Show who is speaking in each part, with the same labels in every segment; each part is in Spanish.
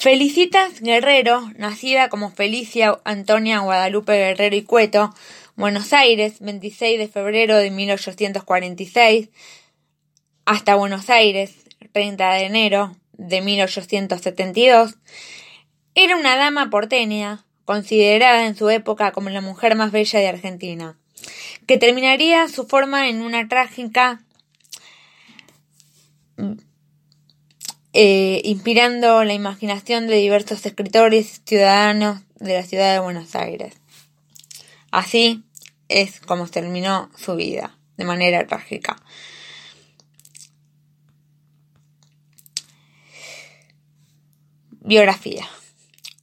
Speaker 1: Felicitas Guerrero, nacida como Felicia Antonia Guadalupe Guerrero y Cueto, Buenos Aires, 26 de febrero de 1846, hasta Buenos Aires, 30 de enero de 1872, era una dama porteña, considerada en su época como la mujer más bella de Argentina, que terminaría su forma en una trágica eh, inspirando la imaginación de diversos escritores ciudadanos de la ciudad de Buenos Aires. Así es como terminó su vida, de manera trágica. Biografía.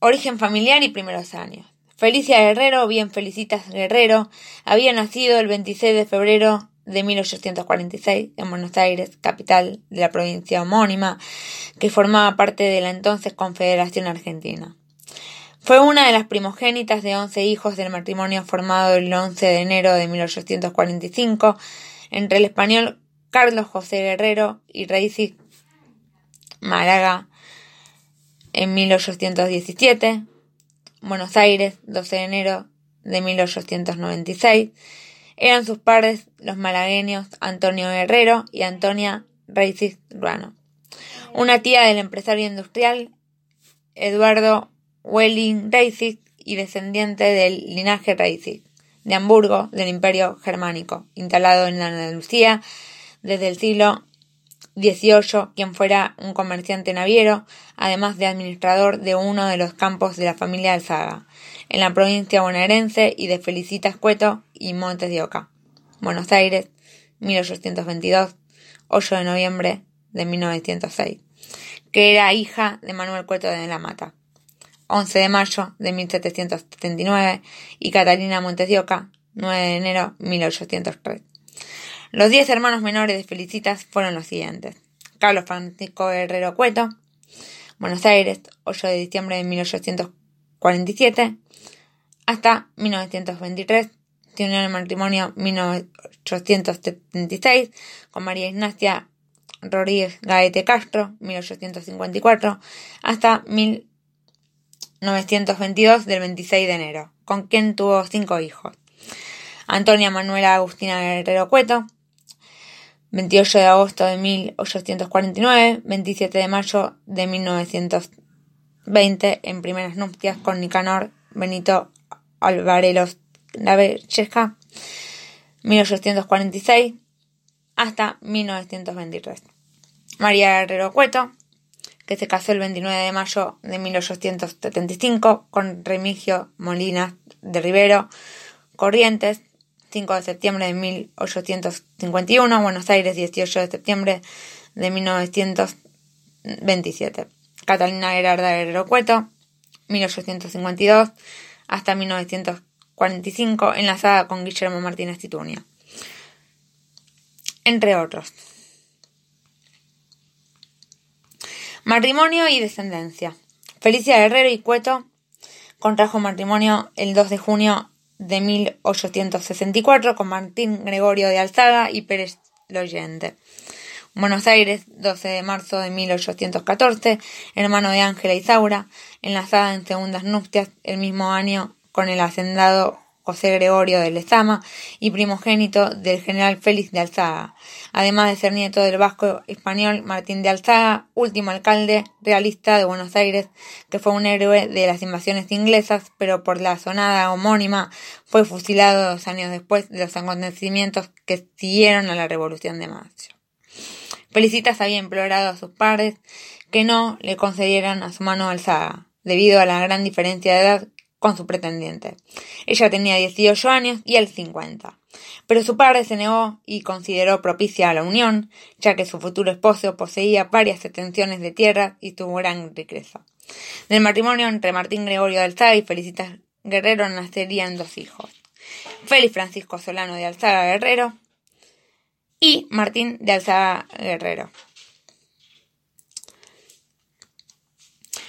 Speaker 1: Origen familiar y primeros años. Felicia Guerrero, bien Felicitas Guerrero, había nacido el 26 de febrero de 1846 en Buenos Aires, capital de la provincia homónima, que formaba parte de la entonces Confederación Argentina. Fue una de las primogénitas de once hijos del matrimonio formado el 11 de enero de 1845 entre el español Carlos José Guerrero y Reisis Málaga en 1817, Buenos Aires, 12 de enero de 1896, eran sus padres los malagueños Antonio Guerrero y Antonia Reisis Ruano. Una tía del empresario industrial Eduardo Welling Reisis y descendiente del linaje Reisis de Hamburgo del Imperio Germánico, instalado en Andalucía desde el siglo XVIII, quien fuera un comerciante naviero, además de administrador de uno de los campos de la familia Alzaga en la provincia bonaerense y de Felicitas Cueto y Montes de Oca. Buenos Aires, 1822, 8 de noviembre de 1906, que era hija de Manuel Cueto de la Mata. 11 de mayo de 1779 y Catalina Montes de Oca, 9 de enero de 1803. Los diez hermanos menores de Felicitas fueron los siguientes. Carlos Francisco Herrero Cueto, Buenos Aires, 8 de diciembre de 1847, hasta 1923. Tiene el matrimonio 1876 con María Ignacia Rodríguez Gaete Castro, 1854, hasta 1922 del 26 de enero, con quien tuvo cinco hijos. Antonia Manuela Agustina Guerrero Cueto, 28 de agosto de 1849, 27 de mayo de 1920, en primeras nupcias con Nicanor Benito Alvarelos Cheja, 1846 hasta 1923. María Guerrero Cueto, que se casó el 29 de mayo de 1875 con Remigio Molina de Rivero Corrientes, 5 de septiembre de 1851, Buenos Aires, 18 de septiembre de 1927. Catalina Gerarda Guerrero Cueto, 1852 hasta 1945, enlazada con Guillermo Martínez Titunia, entre otros. Matrimonio y descendencia. Felicia Guerrero y Cueto contrajo matrimonio el 2 de junio de 1864 con Martín Gregorio de Alzaga y Pérez Loyente. Buenos Aires, 12 de marzo de 1814, hermano de Ángela Isaura, enlazada en segundas nupcias el mismo año con el hacendado José Gregorio de Lezama y primogénito del general Félix de Alzaga, además de ser nieto del vasco español Martín de Alzaga, último alcalde realista de Buenos Aires, que fue un héroe de las invasiones inglesas, pero por la sonada homónima fue fusilado dos años después de los acontecimientos que siguieron a la Revolución de Mayo. Felicitas había implorado a sus padres que no le concedieran a su mano Alzaga, debido a la gran diferencia de edad con su pretendiente. Ella tenía 18 años y él 50. Pero su padre se negó y consideró propicia la unión, ya que su futuro esposo poseía varias extensiones de tierra y tuvo gran riqueza. Del matrimonio entre Martín Gregorio de Alzaga y Felicitas Guerrero nacerían dos hijos. Félix Francisco Solano de Alzaga Guerrero y Martín de Alzaga Guerrero.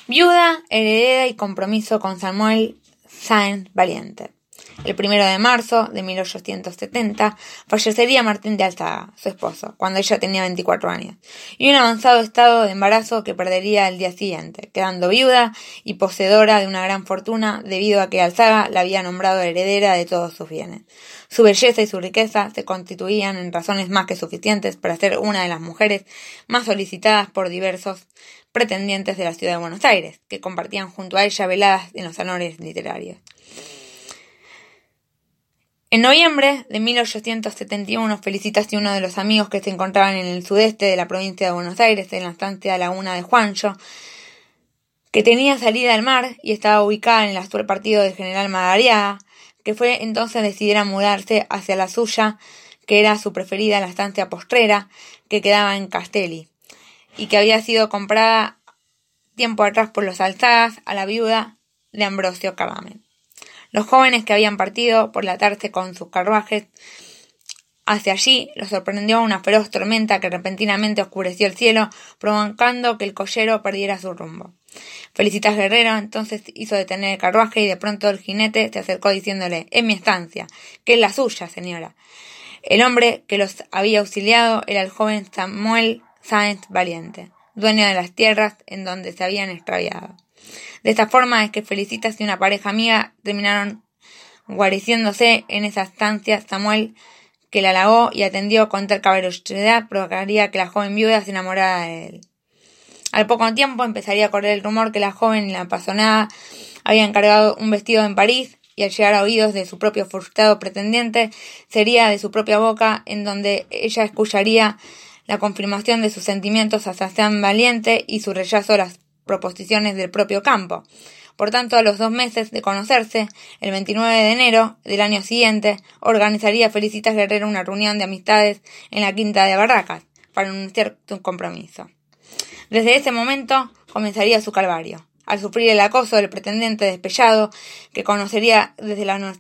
Speaker 1: Viuda, heredera y compromiso con Samuel Sáenz Valiente. El primero de marzo de 1870 fallecería Martín de Alzaga, su esposo, cuando ella tenía 24 años, y un avanzado estado de embarazo que perdería el día siguiente, quedando viuda y poseedora de una gran fortuna debido a que Alzaga la había nombrado heredera de todos sus bienes. Su belleza y su riqueza se constituían en razones más que suficientes para ser una de las mujeres más solicitadas por diversos pretendientes de la ciudad de Buenos Aires, que compartían junto a ella veladas en los salones literarios. En noviembre de 1871, Felicitas y uno de los amigos que se encontraban en el sudeste de la provincia de Buenos Aires, en la estancia Laguna de Juancho, que tenía salida al mar y estaba ubicada en el actual partido de General Madariaga, que fue entonces decidiera mudarse hacia la suya, que era su preferida, la estancia postrera, que quedaba en Castelli y que había sido comprada tiempo atrás por los Alzagas a la viuda de Ambrosio Caramen. Los jóvenes que habían partido por la tarde con sus carruajes hacia allí los sorprendió una feroz tormenta que repentinamente oscureció el cielo, provocando que el collero perdiera su rumbo. Felicitas Guerrero entonces hizo detener el carruaje y de pronto el jinete se acercó diciéndole En mi estancia, que es la suya, señora. El hombre que los había auxiliado era el joven Samuel Sáenz Valiente, dueño de las tierras en donde se habían extraviado. De esta forma es que Felicitas y una pareja amiga terminaron guareciéndose en esa estancia. Samuel, que la halagó y atendió con tal caballerosidad, provocaría que la joven viuda se enamorara de él. Al poco tiempo empezaría a correr el rumor que la joven la apasionada había encargado un vestido en París y al llegar a oídos de su propio frustrado pretendiente sería de su propia boca en donde ella escucharía la confirmación de sus sentimientos hacia San Valiente y su rechazo a las proposiciones del propio campo. Por tanto, a los dos meses de conocerse, el 29 de enero del año siguiente, organizaría Felicitas Guerrero una reunión de amistades en la Quinta de Barracas para anunciar su compromiso. Desde ese momento comenzaría su calvario. Al sufrir el acoso del pretendente despellado, que conocería desde la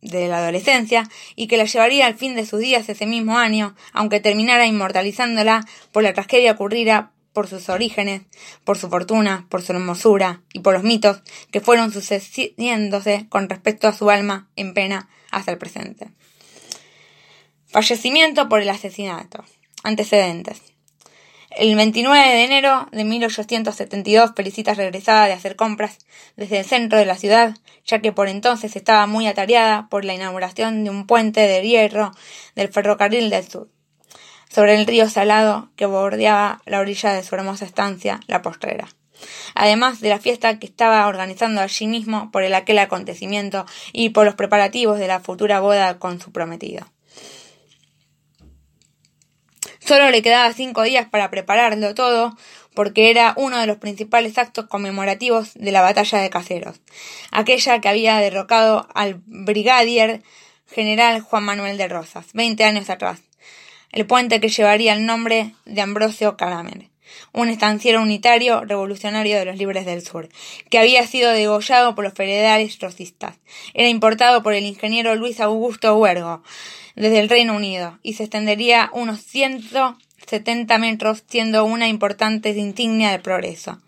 Speaker 1: de la adolescencia y que la llevaría al fin de sus días ese mismo año, aunque terminara inmortalizándola por la tragedia ocurrida por sus orígenes, por su fortuna, por su hermosura y por los mitos que fueron sucediéndose con respecto a su alma en pena hasta el presente. Fallecimiento por el asesinato. Antecedentes. El 29 de enero de 1872, Felicitas regresaba de hacer compras desde el centro de la ciudad, ya que por entonces estaba muy atareada por la inauguración de un puente de hierro del ferrocarril del sur, sobre el río Salado que bordeaba la orilla de su hermosa estancia, la postrera. Además de la fiesta que estaba organizando allí mismo por el aquel acontecimiento y por los preparativos de la futura boda con su prometido. Solo le quedaba cinco días para prepararlo todo, porque era uno de los principales actos conmemorativos de la batalla de Caseros, aquella que había derrocado al brigadier general Juan Manuel de Rosas, veinte años atrás, el puente que llevaría el nombre de Ambrosio Caramer, un estanciero unitario revolucionario de los Libres del Sur, que había sido degollado por los federales rosistas. Era importado por el ingeniero Luis Augusto Huergo, desde el Reino Unido y se extendería unos 170 metros, siendo una importante insignia del progreso.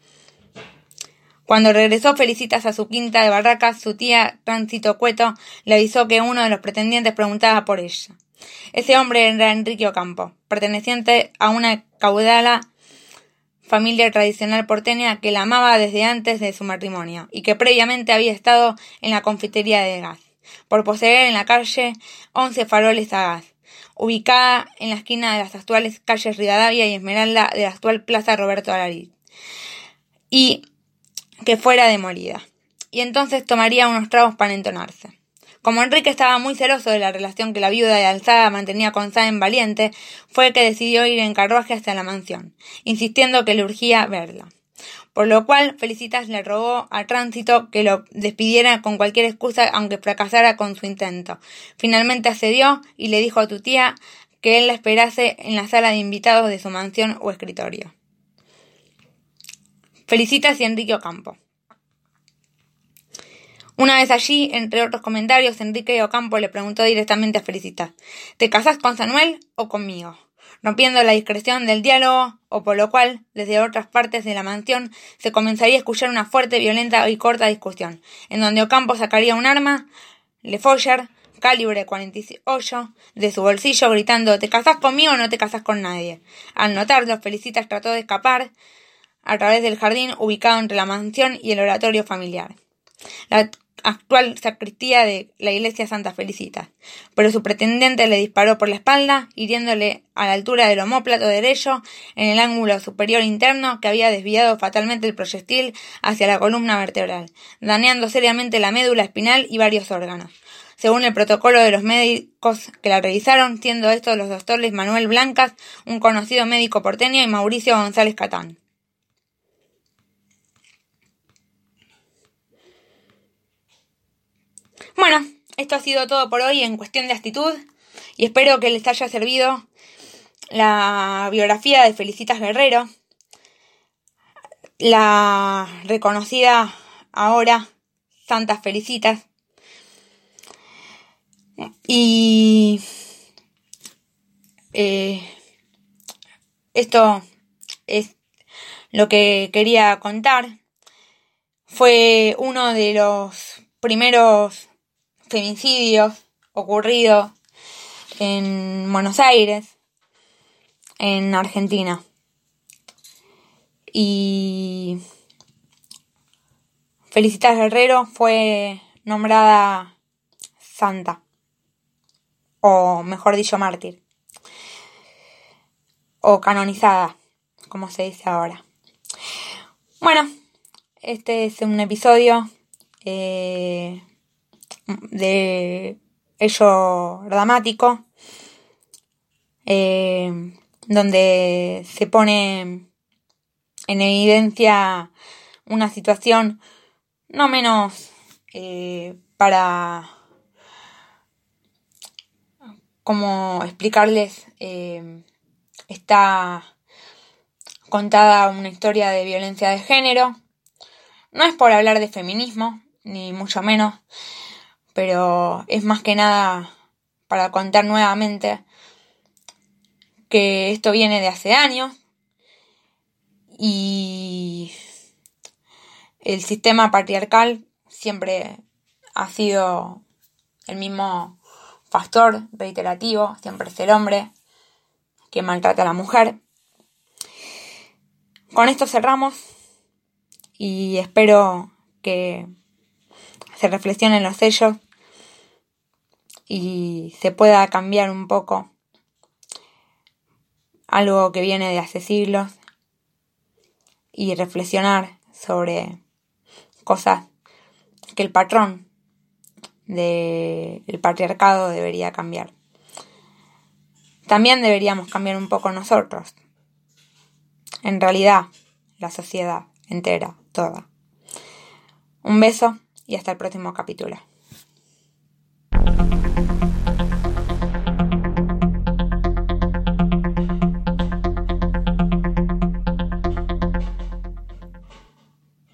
Speaker 1: Cuando regresó Felicitas a su quinta de Barracas, su tía Tránsito Cueto le avisó que uno de los pretendientes preguntaba por ella. Ese hombre era Enrique Ocampo, perteneciente a una caudala familia tradicional porteña que la amaba desde antes de su matrimonio y que previamente había estado en la confitería de gas, por poseer en la calle once faroles a gas, ubicada en la esquina de las actuales calles Rivadavia y Esmeralda de la actual Plaza Roberto Alarit. Y que fuera demolida, y entonces tomaría unos tragos para entonarse. Como Enrique estaba muy celoso de la relación que la viuda de Alzada mantenía con Sáenz Valiente, fue que decidió ir en carruaje hasta la mansión, insistiendo que le urgía verla. Por lo cual, Felicitas le rogó a Tránsito que lo despidiera con cualquier excusa, aunque fracasara con su intento. Finalmente accedió y le dijo a tu tía que él la esperase en la sala de invitados de su mansión o escritorio. Felicitas y Enrique Ocampo. Una vez allí, entre otros comentarios, Enrique Ocampo le preguntó directamente a Felicitas ¿Te casás con Samuel o conmigo? rompiendo la discreción del diálogo, o por lo cual, desde otras partes de la mansión, se comenzaría a escuchar una fuerte, violenta y corta discusión, en donde Ocampo sacaría un arma, Le Foyer, calibre 48, de su bolsillo, gritando ¿Te casás conmigo o no te casás con nadie? Al notarlo, Felicitas trató de escapar, a través del jardín ubicado entre la mansión y el oratorio familiar. La actual sacristía de la iglesia Santa Felicita, pero su pretendiente le disparó por la espalda, hiriéndole a la altura del homóplato derecho en el ángulo superior interno que había desviado fatalmente el proyectil hacia la columna vertebral, dañando seriamente la médula espinal y varios órganos. Según el protocolo de los médicos que la revisaron, siendo estos los doctores Manuel Blancas, un conocido médico porteño, y Mauricio González Catán. Bueno, esto ha sido todo por hoy en cuestión de actitud y espero que les haya servido la biografía de Felicitas Guerrero, la reconocida ahora Santas Felicitas. Y eh, esto es lo que quería contar. Fue uno de los primeros femicidios ocurridos en Buenos Aires, en Argentina. Y Felicitas Guerrero fue nombrada santa, o mejor dicho, mártir, o canonizada, como se dice ahora. Bueno, este es un episodio eh, de ello dramático, eh, donde se pone en evidencia una situación no menos eh, para como explicarles eh, está contada una historia de violencia de género. No es por hablar de feminismo ni mucho menos pero es más que nada para contar nuevamente que esto viene de hace años y el sistema patriarcal siempre ha sido el mismo factor reiterativo, siempre es el hombre que maltrata a la mujer. Con esto cerramos y espero que se reflexionen los sellos y se pueda cambiar un poco algo que viene de hace siglos y reflexionar sobre cosas que el patrón del patriarcado debería cambiar. También deberíamos cambiar un poco nosotros. En realidad, la sociedad entera, toda. Un beso y hasta el próximo capítulo.